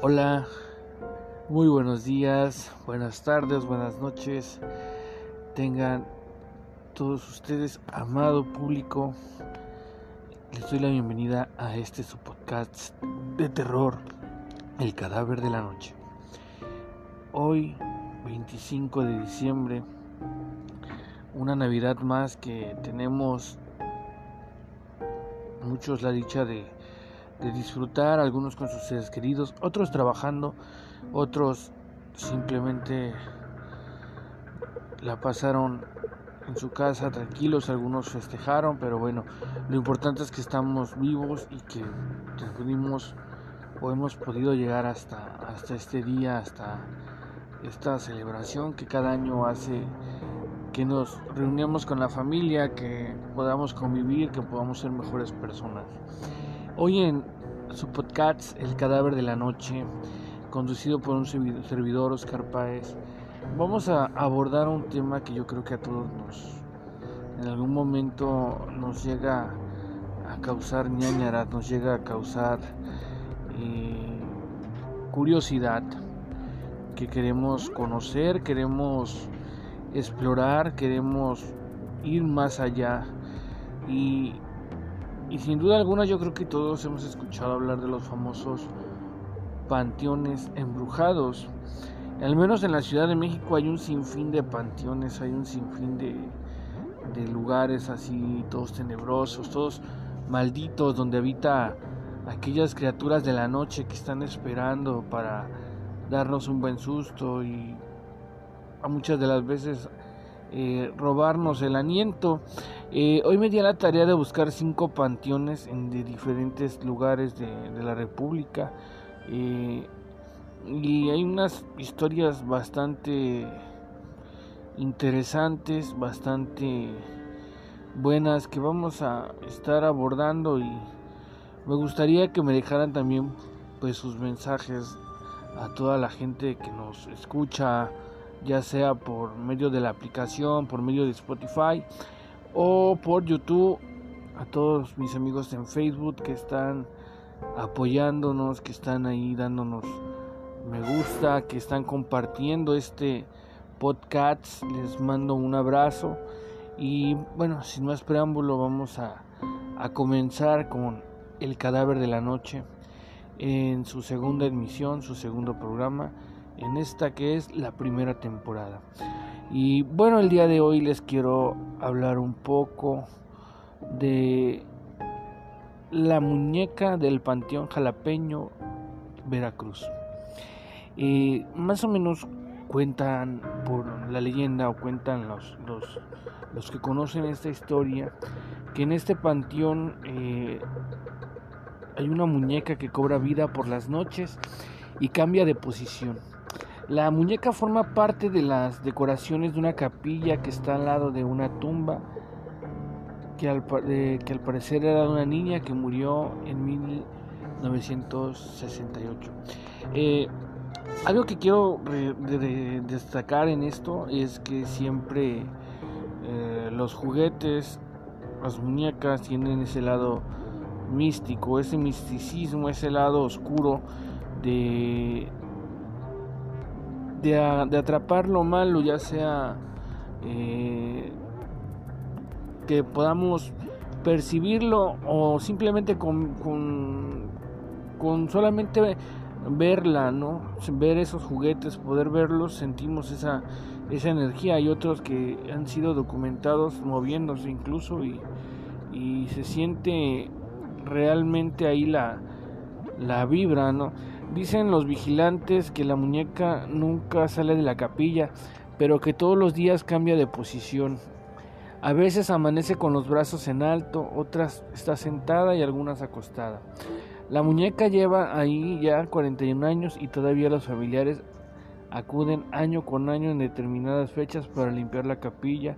Hola, muy buenos días, buenas tardes, buenas noches. Tengan todos ustedes, amado público, les doy la bienvenida a este su podcast de terror, El cadáver de la noche. Hoy, 25 de diciembre, una Navidad más que tenemos muchos la dicha de de disfrutar, algunos con sus seres queridos, otros trabajando, otros simplemente la pasaron en su casa tranquilos, algunos festejaron, pero bueno, lo importante es que estamos vivos y que pudimos o hemos podido llegar hasta, hasta este día, hasta esta celebración que cada año hace que nos reunamos con la familia, que podamos convivir, que podamos ser mejores personas. Hoy en su podcast El cadáver de la noche, conducido por un servidor Oscar Páez, vamos a abordar un tema que yo creo que a todos nos, en algún momento nos llega a causar ñañaras, nos llega a causar eh, curiosidad, que queremos conocer, queremos explorar, queremos ir más allá. Y y sin duda alguna yo creo que todos hemos escuchado hablar de los famosos panteones embrujados. Al menos en la Ciudad de México hay un sinfín de panteones, hay un sinfín de, de lugares así, todos tenebrosos, todos malditos, donde habita aquellas criaturas de la noche que están esperando para darnos un buen susto y a muchas de las veces eh, robarnos el aliento. Eh, hoy me di la tarea de buscar cinco panteones en de diferentes lugares de, la República. Eh, y hay unas historias bastante interesantes, bastante buenas que vamos a estar abordando y me gustaría que me dejaran también pues sus mensajes a toda la gente que nos escucha ya sea por medio de la aplicación, por medio de Spotify o por YouTube. A todos mis amigos en Facebook que están apoyándonos, que están ahí dándonos me gusta, que están compartiendo este podcast. Les mando un abrazo y bueno, sin más preámbulo vamos a, a comenzar con El cadáver de la noche en su segunda emisión, su segundo programa en esta que es la primera temporada. Y bueno, el día de hoy les quiero hablar un poco de la muñeca del Panteón Jalapeño, Veracruz. más o menos cuentan por la leyenda o cuentan los, los, los que conocen esta historia que en este panteón eh, hay una muñeca que cobra vida por las noches y cambia de posición. La muñeca forma parte de las decoraciones de una capilla que está al lado de una tumba que al, parecer era de una niña que murió en 1968. Eh, algo que quiero destacar en esto es que siempre eh, los juguetes, las muñecas tienen ese lado místico, ese misticismo, ese lado oscuro de, de, atrapar lo malo, ya sea eh, que podamos percibirlo o simplemente con, con, solamente verla, ¿no? Ver esos juguetes, poder verlos, sentimos esa, esa energía. Hay otros que han sido documentados moviéndose incluso y, y se siente realmente ahí la, la vibra, ¿no? Dicen los vigilantes que la muñeca nunca sale de la capilla, pero que todos los días cambia de posición. A veces amanece con los brazos en alto, otras está sentada y algunas acostada. La muñeca lleva ahí ya 41 años y todavía los familiares acuden año con año en determinadas fechas para limpiar la capilla,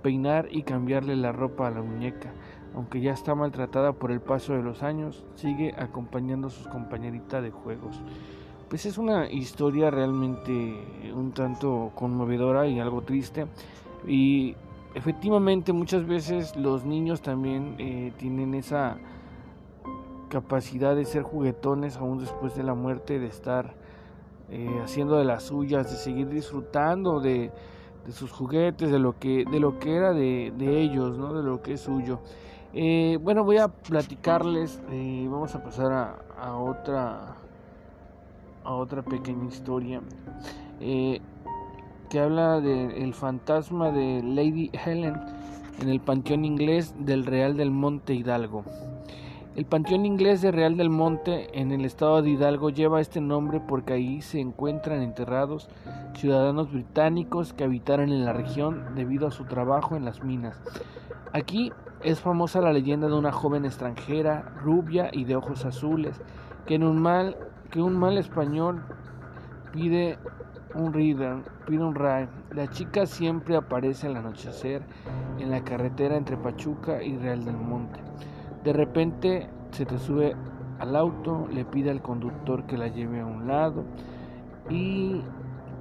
peinar y cambiarle la ropa a la muñeca aunque ya está maltratada por el paso de los años, sigue acompañando a sus compañeritas de juegos. Pues es una historia realmente un tanto conmovedora y algo triste. Y efectivamente muchas veces los niños también eh, tienen esa capacidad de ser juguetones aún después de la muerte, de estar eh, haciendo de las suyas, de seguir disfrutando de, sus juguetes, de lo que, de lo que era de, ellos, ¿no? de lo que es suyo. Eh, bueno, voy a platicarles, eh, vamos a pasar a, otra a otra pequeña historia que habla del fantasma de Lady Helen en el panteón inglés del Real del Monte Hidalgo. El Panteón Inglés de Real del Monte en el estado de Hidalgo lleva este nombre porque ahí se encuentran enterrados ciudadanos británicos que habitaron en la región debido a su trabajo en las minas. Aquí es famosa la leyenda de una joven extranjera, rubia y de ojos azules, que un mal, que un mal español pide un reader, pide un ride. La chica siempre aparece al anochecer en la carretera entre Pachuca y Real del Monte. De repente se te sube al auto, le pide al conductor que la lleve a un lado y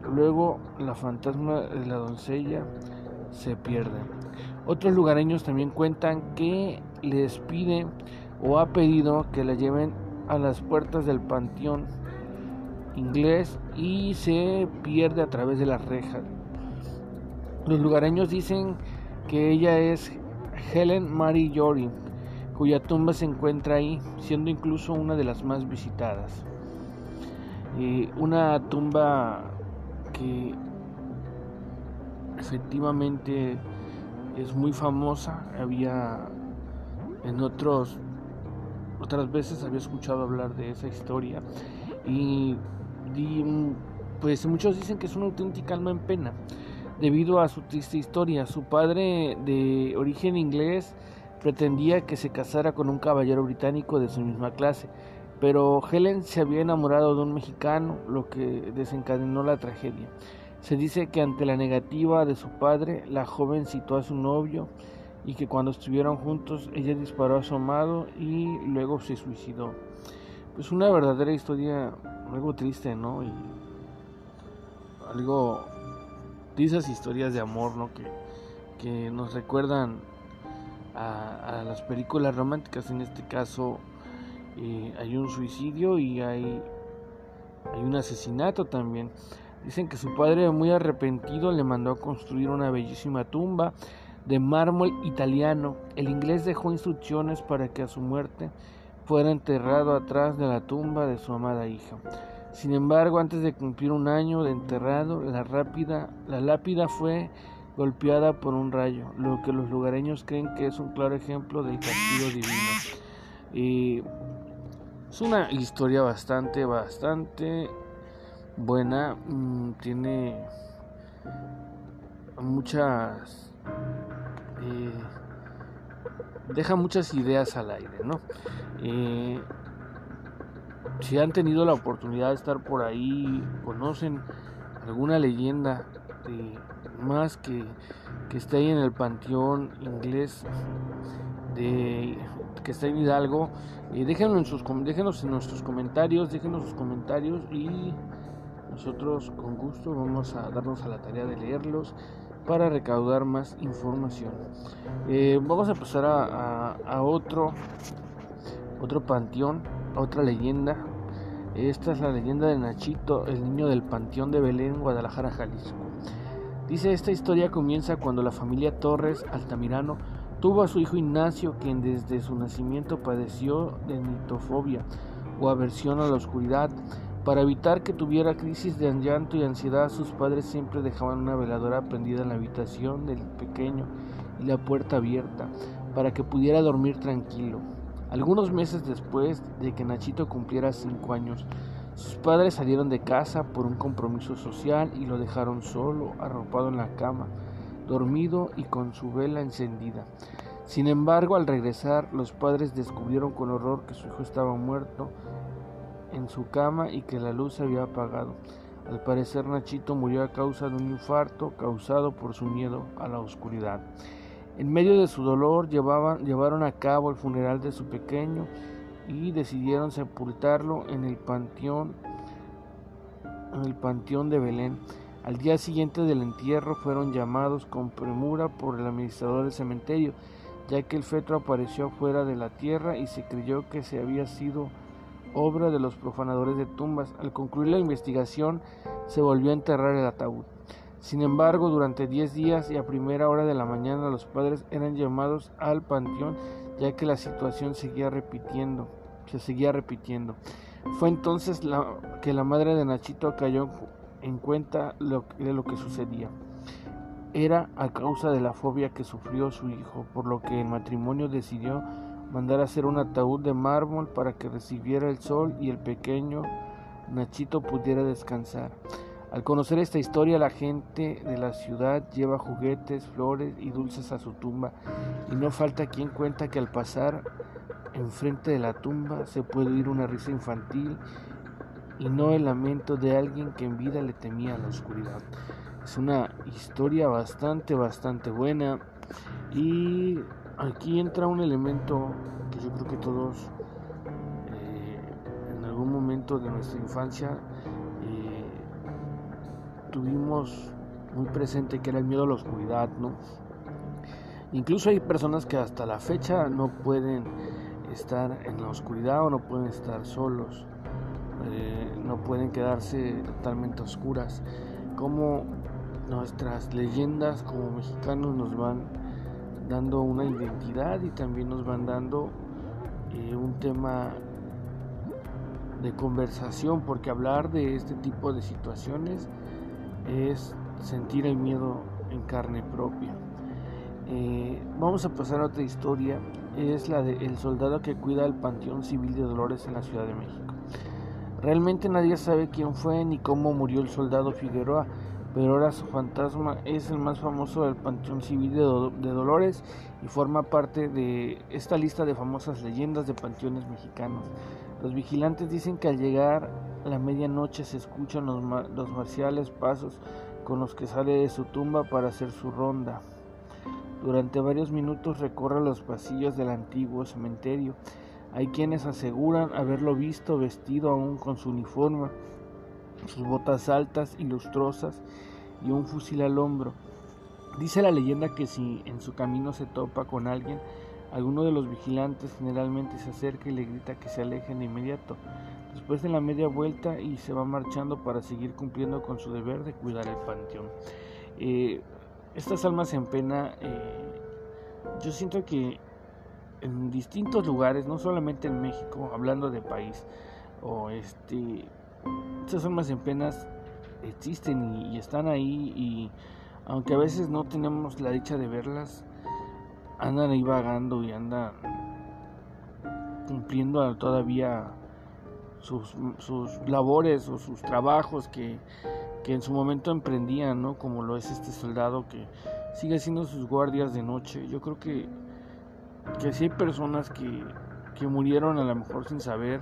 luego la fantasma de la doncella se pierde. Otros lugareños también cuentan que les pide o ha pedido que la lleven a las puertas del panteón inglés y se pierde a través de las rejas. Los lugareños dicen que ella es Helen Mary Jory, cuya tumba se encuentra ahí, siendo incluso una de las más visitadas. una tumba que efectivamente es muy famosa. Había en otros otras veces había escuchado hablar de esa historia y, y, pues muchos dicen que es una auténtica alma en pena debido a su triste historia. Su padre de origen inglés pretendía que se casara con un caballero británico de su misma clase, pero Helen se había enamorado de un mexicano, lo que desencadenó la tragedia. Se dice que ante la negativa de su padre, la joven citó a su novio y que cuando estuvieron juntos ella disparó a su amado y luego se suicidó. Pues una verdadera historia, algo triste, ¿no? Y algo de esas historias de amor, ¿no? Que, que nos recuerdan a, las películas románticas. En este caso eh, hay un suicidio y hay, hay un asesinato también. Dicen que su padre, muy arrepentido, le mandó a construir una bellísima tumba de mármol italiano. El inglés dejó instrucciones para que a su muerte fuera enterrado atrás de la tumba de su amada hija. Sin embargo, antes de cumplir un año de enterrado, la, rápida, la lápida fue golpeada por un rayo, lo que los lugareños creen que es un claro ejemplo del castigo divino. es una historia bastante, bastante buena, mm, tiene muchas... Eh, deja muchas ideas al aire, ¿no? Eh, si han tenido la oportunidad de estar por ahí, conocen alguna leyenda más que, que esté ahí en el panteón inglés de que está en Hidalgo y déjenos en sus déjenos en nuestros comentarios déjenos sus comentarios y nosotros con gusto vamos a darnos a la tarea de leerlos para recaudar más información. Eh, vamos a pasar a, a, otro otro panteón otra leyenda. Esta es la leyenda de Nachito el niño del panteón de Belén Guadalajara Jalisco. Dice esta historia comienza cuando la familia Torres Altamirano tuvo a su hijo Ignacio, quien desde su nacimiento padeció de nitofobia o aversión a la oscuridad. Para evitar que tuviera crisis de llanto y ansiedad, sus padres siempre dejaban una veladora prendida en la habitación del pequeño y la puerta abierta para que pudiera dormir tranquilo. Algunos meses después de que Nachito cumpliera cinco años, sus padres salieron de casa por un compromiso social y lo dejaron solo, arropado en la cama, dormido y con su vela encendida. Sin embargo, al regresar, los padres descubrieron con horror que su hijo estaba muerto en su cama y que la luz se había apagado. Al parecer, Nachito murió a causa de un infarto causado por su miedo a la oscuridad. En medio de su dolor, llevaron a cabo el funeral de su pequeño y decidieron sepultarlo en el panteón en el panteón de Belén. Al día siguiente del entierro fueron llamados con premura por el administrador del cementerio, ya que el feto apareció fuera de la tierra y se creyó que se había sido obra de los profanadores de tumbas. Al concluir la investigación, se volvió a enterrar el ataúd. Sin embargo, durante 10 días y a primera hora de la mañana los padres eran llamados al panteón ya que la situación seguía repitiendo, se seguía repitiendo. Fue entonces que la madre de Nachito cayó en cuenta de lo que sucedía. Era a causa de la fobia que sufrió su hijo, por lo que el matrimonio decidió mandar a hacer un ataúd de mármol para que recibiera el sol y el pequeño Nachito pudiera descansar. Al conocer esta historia, la gente de la ciudad lleva juguetes, flores y dulces a su tumba, y no falta quien cuenta que al pasar enfrente de la tumba se puede oír una risa infantil y no el lamento de alguien que en vida le temía la oscuridad. Es una historia bastante, bastante buena y aquí entra un elemento que yo creo que todos eh, en algún momento de nuestra infancia tuvimos muy presente que era el miedo a la oscuridad, ¿no? Incluso hay personas que hasta la fecha no pueden estar en la oscuridad o no pueden estar solos, eh, no pueden quedarse totalmente oscuras. Como nuestras leyendas como mexicanos nos van dando una identidad y también nos van dando eh, un tema de conversación, porque hablar de este tipo de situaciones es sentir el miedo en carne propia. Eh, vamos a pasar a otra historia, es la del soldado que cuida el Panteón Civil de Dolores en la Ciudad de México. Realmente nadie sabe quién fue ni cómo murió el soldado Figueroa, pero ahora su fantasma es el más famoso del Panteón Civil de, Dolores y forma parte de esta lista de famosas leyendas de panteones mexicanos. Los vigilantes dicen que al llegar la medianoche se escuchan los, los marciales pasos con los que sale de su tumba para hacer su ronda. Durante varios minutos recorre los pasillos del antiguo cementerio. Hay quienes aseguran haberlo visto vestido aún con su uniforme, sus botas altas y lustrosas y un fusil al hombro. Dice la leyenda que si en su camino se topa con alguien, alguno de los vigilantes generalmente se acerca y le grita que se alejen de inmediato. Después de la media vuelta y se va marchando para seguir cumpliendo con su deber de cuidar el panteón. Eh, estas almas en pena, eh, yo siento que en distintos lugares, no solamente en México, hablando de país, o este, estas almas en penas existen y, están ahí y aunque a veces no tenemos la dicha de verlas, andan ahí vagando y andan cumpliendo todavía sus, labores o sus trabajos que, en su momento emprendían, ¿no? Como lo es este soldado que sigue haciendo sus guardias de noche. Yo creo que, que sí hay personas que, que murieron a lo mejor sin saber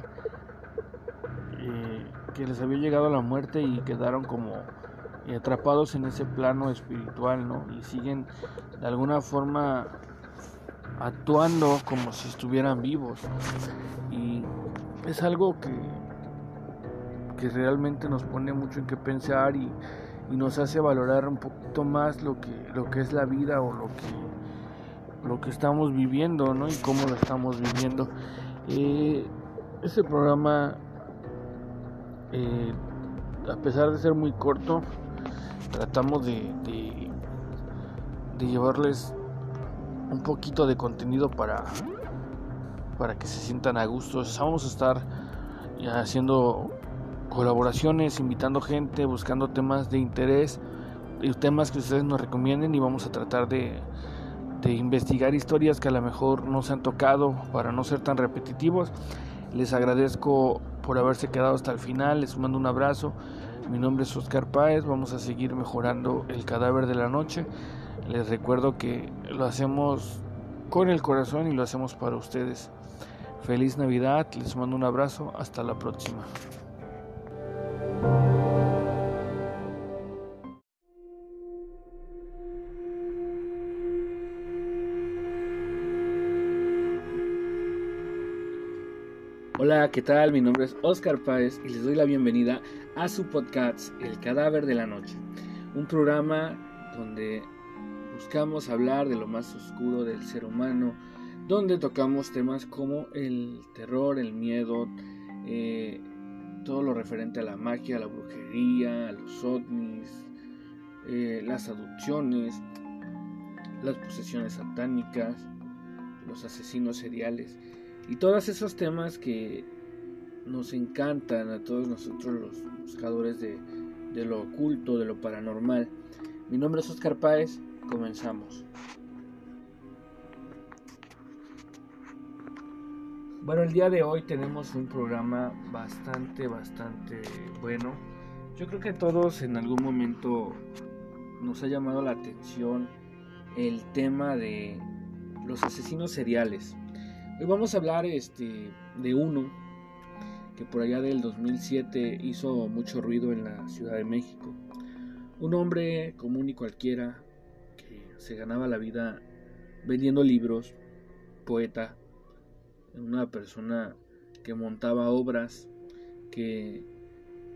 eh, que les había llegado la muerte y quedaron como atrapados en ese plano espiritual, ¿no? Y siguen de alguna forma actuando como si estuvieran vivos. Y es algo que, que realmente nos pone mucho en qué pensar y, nos hace valorar un poquito más lo que, lo que es la vida o lo que, lo que estamos viviendo ¿no? y cómo lo estamos viviendo. Eh, este programa, eh, a pesar de ser muy corto, tratamos de, de, de llevarles un poquito de contenido para para que se sientan a gusto. Vamos a estar haciendo colaboraciones, invitando gente, buscando temas de interés y temas que ustedes nos recomienden y vamos a tratar de, de investigar historias que a lo mejor no se han tocado para no ser tan repetitivos. Les agradezco por haberse quedado hasta el final, les mando un abrazo. Mi nombre es Oscar Páez, vamos a seguir mejorando el cadáver de la noche. Les recuerdo que lo hacemos con el corazón y lo hacemos para ustedes. Feliz Navidad, les mando un abrazo, hasta la próxima. Hola, ¿qué tal? Mi nombre es Oscar Páez y les doy la bienvenida a su podcast El cadáver de la noche, un programa donde buscamos hablar de lo más oscuro del ser humano, donde tocamos temas como el terror, el miedo, eh, todo lo referente a la magia, a la brujería, a los ovnis, eh, las adopciones, las posesiones satánicas, los asesinos seriales y todos esos temas que nos encantan a todos nosotros los buscadores de, lo oculto, de lo paranormal. Mi nombre es Oscar Páez, comenzamos. Bueno, el día de hoy tenemos un programa bastante, bastante bueno. Yo creo que todos en algún momento nos ha llamado la atención el tema de los asesinos seriales. Hoy vamos a hablar este, de uno que por allá del 2007 hizo mucho ruido en la Ciudad de México. Un hombre común y cualquiera que se ganaba la vida vendiendo libros, poeta, una persona que montaba obras, que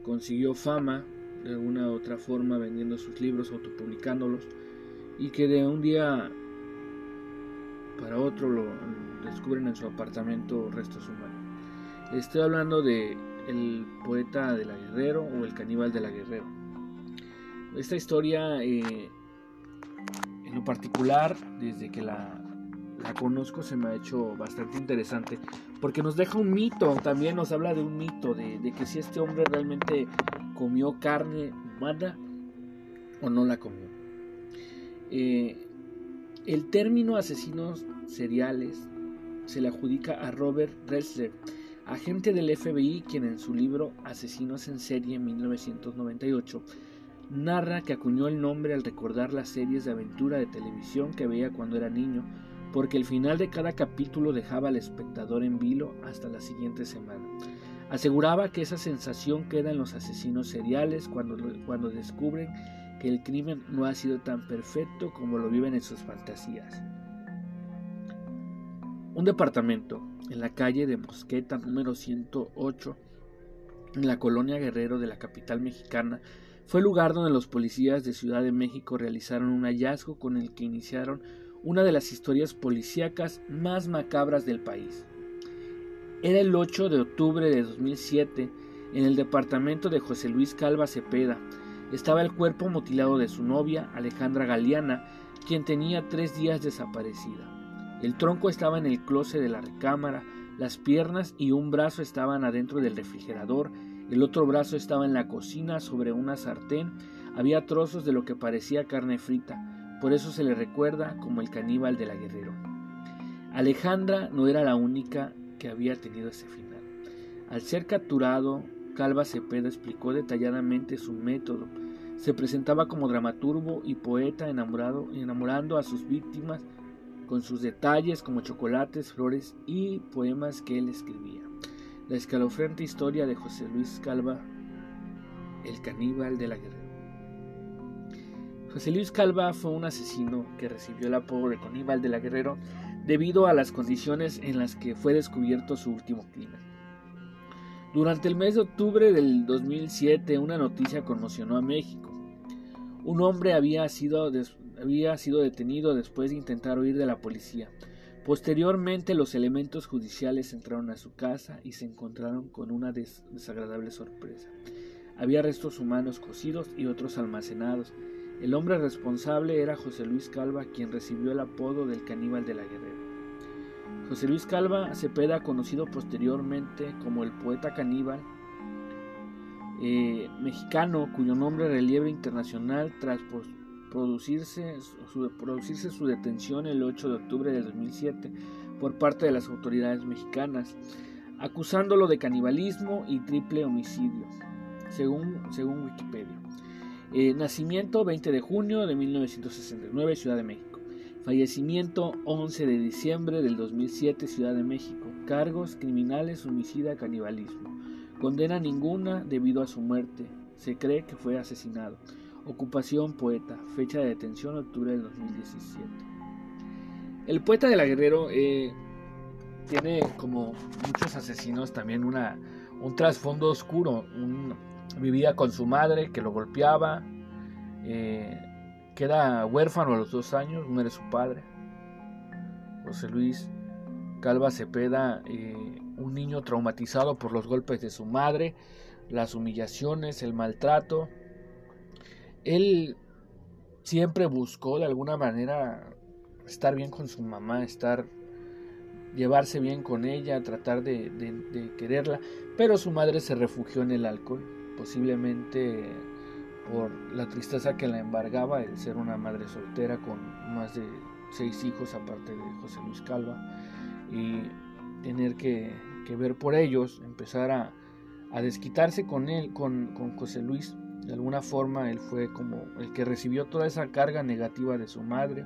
consiguió fama de alguna u otra forma vendiendo sus libros, autopublicándolos, y que de un día para otro lo descubren en su apartamento restos humanos. Estoy hablando de el poeta de la Guerrero o el caníbal de la Guerrero. Esta historia, eh, en lo particular, desde que la, conozco, se me ha hecho bastante interesante porque nos deja un mito, también nos habla de un mito, de, que si este hombre realmente comió carne humana o no la comió. Eh, el término asesinos seriales se le adjudica a Robert Ressler, agente del FBI quien en su libro Asesinos en serie en 1998 narra que acuñó el nombre al recordar las series de aventura de televisión que veía cuando era niño, porque el final de cada capítulo dejaba al espectador en vilo hasta la siguiente semana. Aseguraba que esa sensación queda en los asesinos seriales cuando, cuando descubren que el crimen no ha sido tan perfecto como lo viven en sus fantasías. Un departamento en la calle de Mosqueta número 108 en la colonia Guerrero de la capital mexicana fue el lugar donde los policías de Ciudad de México realizaron un hallazgo con el que iniciaron una de las historias policíacas más macabras del país. Era el 8 de octubre de 2007 en el departamento de José Luis Calva Cepeda. Estaba el cuerpo mutilado de su novia, Alejandra Galeana, quien tenía tres días desaparecida. El tronco estaba en el closet de la recámara, las piernas y un brazo estaban adentro del refrigerador, el otro brazo estaba en la cocina sobre una sartén, había trozos de lo que parecía carne frita, por eso se le recuerda como el caníbal de la Guerrero. Alejandra no era la única que había tenido ese final. Al ser capturado, Calva Cepeda explicó detalladamente su método. Se presentaba como dramaturgo y poeta enamorado, enamorando a sus víctimas con sus detalles como chocolates, flores y poemas que él escribía. La escalofriante historia de José Luis Calva, el caníbal de la guerra. José Luis Calva fue un asesino que recibió el apodo de caníbal de la Guerrero debido a las condiciones en las que fue descubierto su último crimen. Durante el mes de octubre del 2007 una noticia conmocionó a México. Un hombre había sido había sido detenido después de intentar huir de la policía. Posteriormente los elementos judiciales entraron a su casa y se encontraron con una desagradable sorpresa. Había restos humanos cocidos y otros almacenados. El hombre responsable era José Luis Calva, quien recibió el apodo del caníbal de la guerrera. José Luis Calva Cepeda, conocido posteriormente como el poeta caníbal, eh, mexicano cuyo nombre relieve internacional tras producirse su, producirse su detención el 8 de octubre de 2007 por parte de las autoridades mexicanas, acusándolo de canibalismo y triple homicidio, según, según Wikipedia. Eh, nacimiento 20 de junio de 1969, Ciudad de México. Fallecimiento 11 de diciembre del 2007, Ciudad de México. Cargos criminales, homicida, canibalismo. Condena ninguna debido a su muerte. Se cree que fue asesinado. Ocupación poeta, fecha de detención octubre del 2017. El poeta de la Guerrero eh, tiene como muchos asesinos también una, un trasfondo oscuro. vivía con su madre que lo golpeaba, eh, queda huérfano a los dos años, muere su padre. José Luis Calva Cepeda, eh, un niño traumatizado por los golpes de su madre, las humillaciones, el maltrato. Él siempre buscó de alguna manera estar bien con su mamá, estar llevarse bien con ella, tratar de, quererla, pero su madre se refugió en el alcohol, posiblemente por la tristeza que la embargaba el ser una madre soltera con más de seis hijos aparte de José Luis Calva y tener que, ver por ellos, empezar a, desquitarse con él, con, José Luis. De alguna forma él fue como el que recibió toda esa carga negativa de su madre.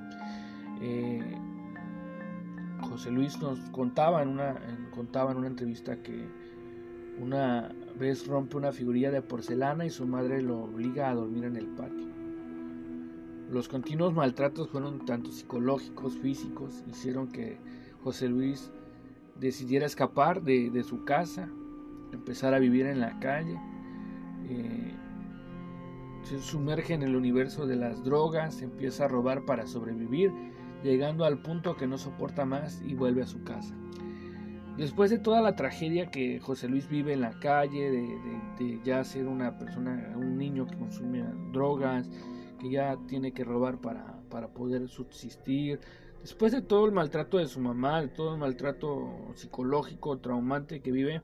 Eh, José Luis nos contaba en, una, contaba en una entrevista que una vez rompe una figurilla de porcelana y su madre lo obliga a dormir en el patio. Los continuos maltratos fueron tanto psicológicos, físicos, hicieron que José Luis decidiera escapar de, su casa, empezar a vivir en la calle. Eh, se sumerge en el universo de las drogas, empieza a robar para sobrevivir llegando al punto que no soporta más y vuelve a su casa. Después de toda la tragedia que José Luis vive en la calle, de, ya ser una persona, un niño que consume drogas, que ya tiene que robar para, poder subsistir, después de todo el maltrato de su mamá, de todo el maltrato psicológico, traumante que vive,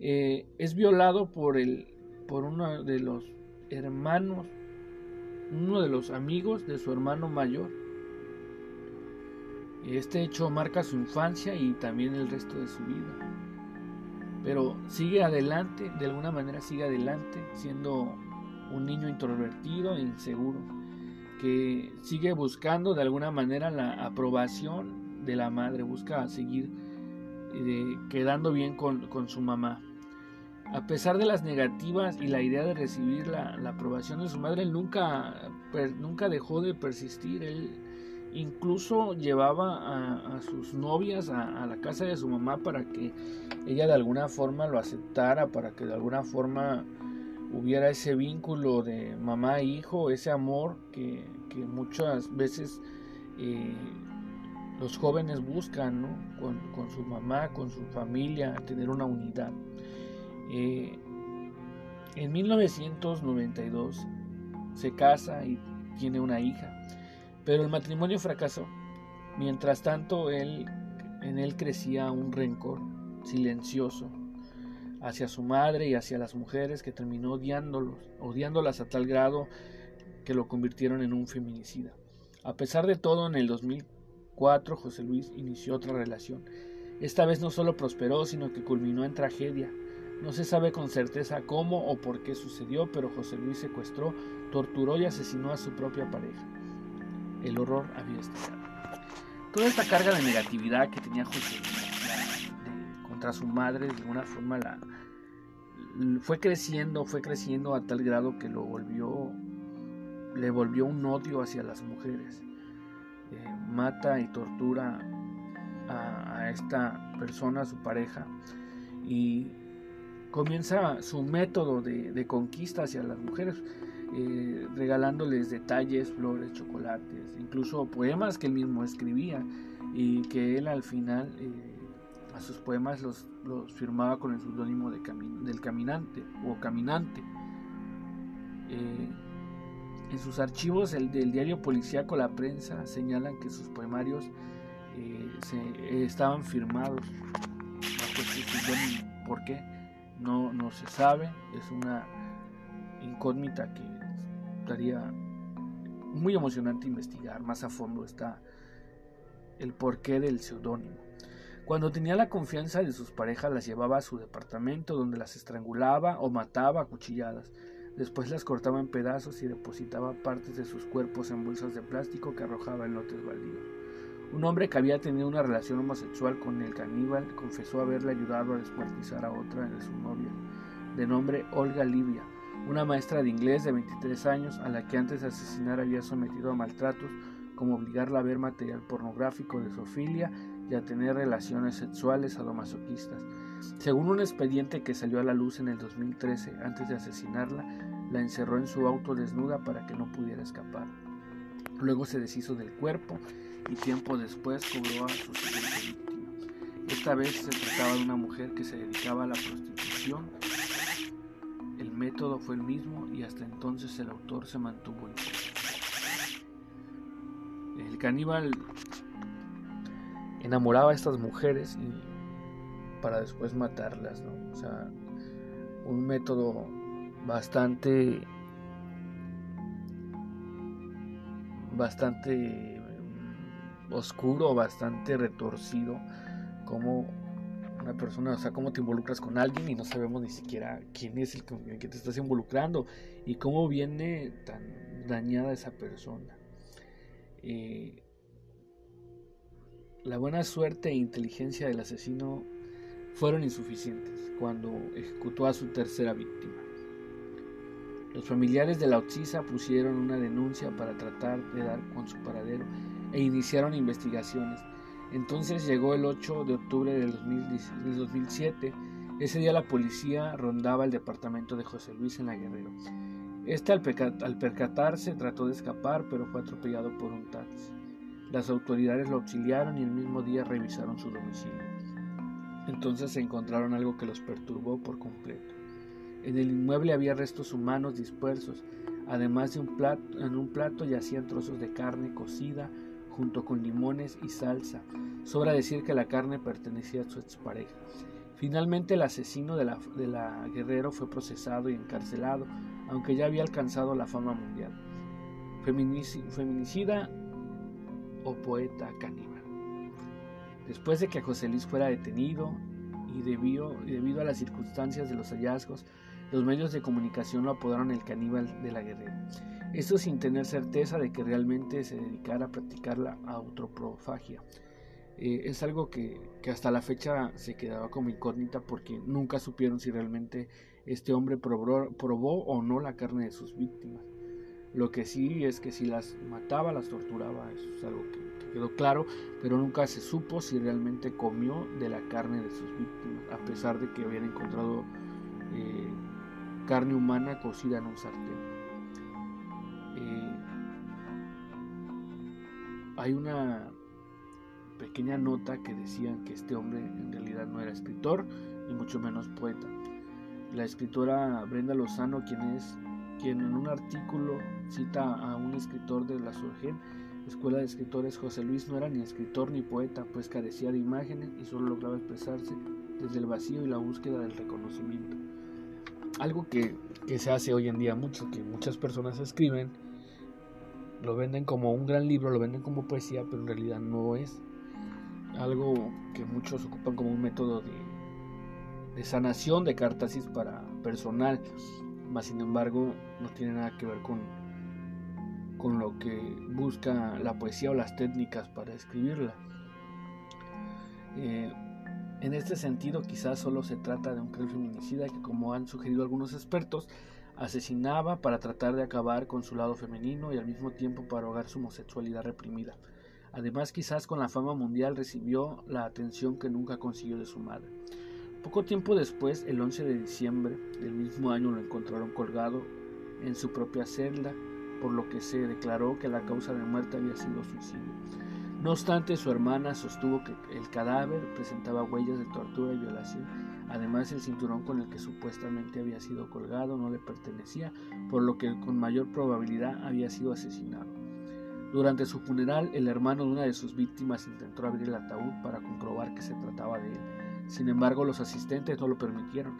eh, es violado por, el, por uno de los hermanos, uno de los amigos de su hermano mayor este hecho marca su infancia y también el resto de su vida. Pero sigue adelante, de alguna manera sigue adelante, siendo un niño introvertido e inseguro, que sigue buscando de alguna manera la aprobación de la madre, busca seguir eh, quedando bien con, su mamá. A pesar de las negativas y la idea de recibir la, aprobación de su madre, él nunca, nunca dejó de persistir. Él, Incluso llevaba a, sus novias a, la casa de su mamá para que ella de alguna forma lo aceptara, para que de alguna forma hubiera ese vínculo de mamá e hijo, ese amor que, muchas veces eh, los jóvenes buscan con, su mamá, con su familia, tener una unidad. Eh, en 1992 se casa y tiene una hija. Pero el matrimonio fracasó. Mientras tanto, en él crecía un rencor silencioso hacia su madre y hacia las mujeres que terminó odiándolos, odiándolas a tal grado que lo convirtieron en un feminicida. A pesar de todo, en el 2004 José Luis inició otra relación. Esta vez no solo prosperó, sino que culminó en tragedia. No se sabe con certeza cómo o por qué sucedió, pero José Luis secuestró, torturó y asesinó a su propia pareja el horror había estallado. Toda esta carga de negatividad que tenía José contra su madre, de alguna forma la, fue creciendo, fue creciendo a tal grado que lo volvió, le volvió un odio hacia las mujeres. Eh, mata y tortura a, esta persona, a su pareja, y comienza su método de, de conquista hacia las mujeres. Eh, regalándoles detalles, flores, chocolates, incluso poemas que él mismo escribía y que él al final eh, a sus poemas los, firmaba con el seudónimo de del caminante o caminante. Eh, en sus archivos el, del diario policíaco La Prensa señalan que sus poemarios estaban firmados bajo este ¿Por qué? No, no se sabe, es una incógnita que estaría muy emocionante investigar más a fondo está el porqué del seudónimo. Cuando tenía la confianza de sus parejas las llevaba a su departamento donde las estrangulaba o mataba a cuchilladas. Después las cortaba en pedazos y depositaba partes de sus cuerpos en bolsas de plástico que arrojaba en lotes baldíos. Un hombre que había tenido una relación homosexual con el caníbal confesó haberle ayudado a descuartizar a otra de sus novias, de nombre Olga Livia, una maestra de inglés de 23 años a la que antes de asesinar había sometido a maltratos como obligarla a ver material pornográfico de Sofilia y a tener relaciones sexuales sadomasoquistas. Según un expediente que salió a la luz en el 2013, antes de asesinarla, la encerró en su auto desnuda para que no pudiera escapar. Luego se deshizo del cuerpo y tiempo después cobró a su siguiente víctima. Esta vez se trataba de una mujer que se dedicaba a la prostitución. El método fue el mismo y hasta entonces el autor se mantuvo en El caníbal enamoraba a estas mujeres y para después matarlas. O sea, un método bastante bastante oscuro, bastante retorcido, como una persona, o sea, cómo te involucras con alguien y no sabemos ni siquiera quién es el que te estás involucrando y cómo viene tan dañada esa persona. Eh, la buena suerte e inteligencia del asesino fueron insuficientes cuando ejecutó a su tercera víctima. Los familiares de la Otsisa pusieron una denuncia para tratar de dar con su paradero e iniciaron investigaciones. Entonces llegó el 8 de octubre del, 2007. Ese día la policía rondaba el departamento de José Luis en la Guerrero. Este al, al percatarse trató de escapar, pero fue atropellado por un taxi. Las autoridades lo auxiliaron y el mismo día revisaron su domicilio. Entonces encontraron algo que los perturbó por completo. En el inmueble había restos humanos dispersos, además de un plato, en un plato yacían trozos de carne cocida junto con limones y salsa. Sobra decir que la carne pertenecía a su expareja. Finalmente el asesino de la, de Guerrero fue procesado y encarcelado, aunque ya había alcanzado la fama mundial. Feminicida o poeta caníbal. Después de que José Luis fuera detenido y debido a las circunstancias de los hallazgos, los medios de comunicación lo apodaron el caníbal de la guerrera. Esto sin tener certeza de que realmente se dedicara a practicar la autoprofagia. Eh, es algo que, hasta la fecha se quedaba como incógnita porque nunca supieron si realmente este hombre probó, probó o no la carne de sus víctimas. Lo que sí es que si las mataba, las torturaba, eso es algo que, quedó claro, pero nunca se supo si realmente comió de la carne de sus víctimas, a pesar de que habían encontrado eh, carne humana cocida en un sartén. Eh, hay una pequeña nota que decían que este hombre en realidad no era escritor, ni mucho menos poeta. La escritora Brenda Lozano, quien es quien en un artículo cita a un escritor de la Surgen, Escuela de Escritores, José Luis no era ni escritor ni poeta, pues carecía de imágenes y solo lograba expresarse desde el vacío y la búsqueda del reconocimiento. Algo que, que se hace hoy en día mucho, que muchas personas escriben, lo venden como un gran libro, lo venden como poesía, pero en realidad no es. Algo que muchos ocupan como un método de, sanación, de cartasis para personal más sin embargo no tiene nada que ver con, con lo que busca la poesía o las técnicas para escribirla. Eh, en este sentido, quizás solo se trata de un cruel feminicida que, como han sugerido algunos expertos, asesinaba para tratar de acabar con su lado femenino y al mismo tiempo para ahogar su homosexualidad reprimida. Además, quizás con la fama mundial recibió la atención que nunca consiguió de su madre. Poco tiempo después, el 11 de diciembre del mismo año, lo encontraron colgado en su propia celda, por lo que se declaró que la causa de muerte había sido suicidio. No obstante, su hermana sostuvo que el cadáver presentaba huellas de tortura y violación. Además, el cinturón con el que supuestamente había sido colgado no le pertenecía, por lo que con mayor probabilidad había sido asesinado. Durante su funeral, el hermano de una de sus víctimas intentó abrir el ataúd para comprobar que se trataba de él sin embargo, los asistentes no lo permitieron.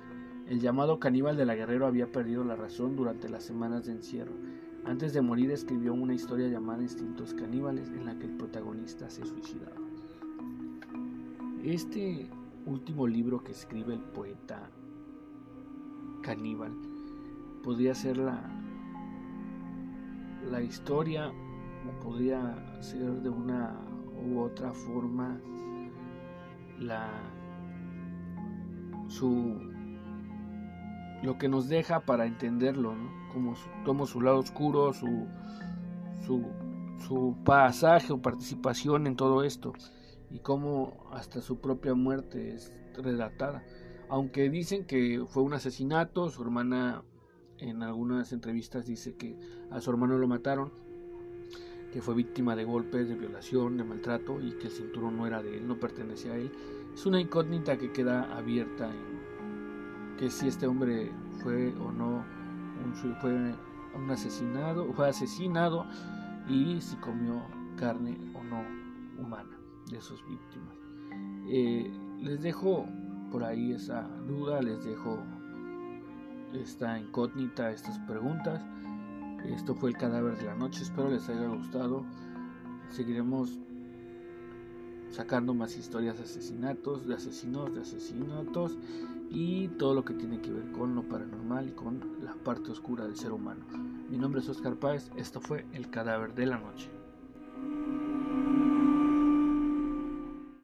El llamado caníbal de la Guerrero había perdido la razón durante las semanas de encierro. Antes de morir escribió una historia llamada Instintos Caníbales en la que el protagonista se suicidaba. Este último libro que escribe el poeta caníbal podría ser la, la historia o podría ser de una u otra forma la su lo que nos deja para entenderlo, como, su, su lado oscuro, su, su, su pasaje o participación en todo esto y cómo hasta su propia muerte es relatada. Aunque dicen que fue un asesinato, su hermana en algunas entrevistas dice que a su hermano lo mataron. que fue víctima de golpes, de violación, de maltrato y que el cinturón no era de él, no pertenecía a él. Es una incógnita que queda abierta que si este hombre fue o no un, fue un asesinado, fue asesinado y si comió carne o no humana de sus víctimas. Eh, les dejo por ahí esa duda, les dejo esta incógnita, estas preguntas. Esto fue el cadáver de la noche, espero les haya gustado. Seguiremos sacando más historias de asesinatos, de asesinos, de asesinatos y todo lo que tiene que ver con lo paranormal y con la parte oscura del ser humano. Mi nombre es Oscar Páez, esto fue El cadáver de la noche.